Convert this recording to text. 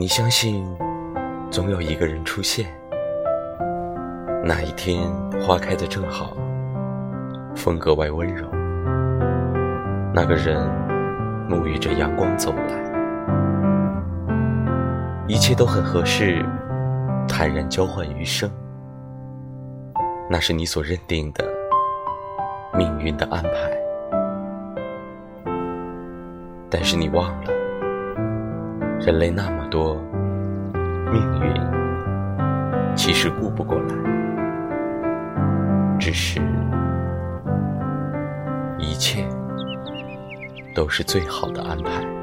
你相信总有一个人出现，那一天花开的正好，风格外温柔。那个人沐浴着阳光走来，一切都很合适，坦然交换余生。那是你所认定的命运的安排。但是你忘了，人类那么多，命运其实顾不过来，只是一切都是最好的安排。